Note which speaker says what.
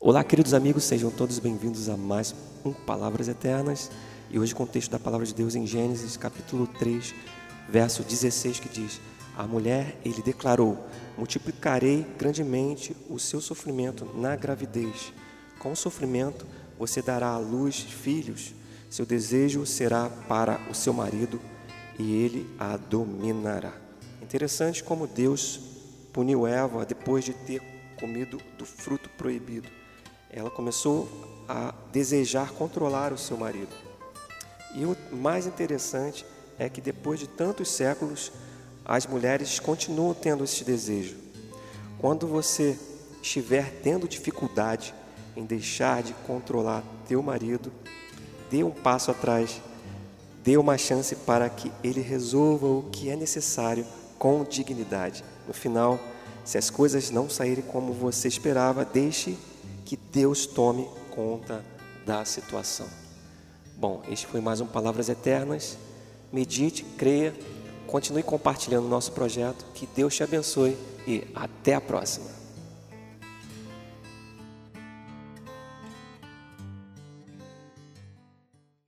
Speaker 1: Olá, queridos amigos, sejam todos bem-vindos a mais um Palavras Eternas. E hoje, com o texto da Palavra de Deus em Gênesis, capítulo 3, verso 16, que diz: A mulher, ele declarou: Multiplicarei grandemente o seu sofrimento na gravidez. Com o sofrimento, você dará à luz filhos. Seu desejo será para o seu marido e ele a dominará. Interessante como Deus puniu Eva depois de ter comido do fruto proibido ela começou a desejar controlar o seu marido. E o mais interessante é que depois de tantos séculos, as mulheres continuam tendo esse desejo. Quando você estiver tendo dificuldade em deixar de controlar teu marido, dê um passo atrás, dê uma chance para que ele resolva o que é necessário com dignidade. No final, se as coisas não saírem como você esperava, deixe que Deus tome conta da situação. Bom, este foi mais um Palavras Eternas. Medite, creia, continue compartilhando o nosso projeto. Que Deus te abençoe e até a próxima.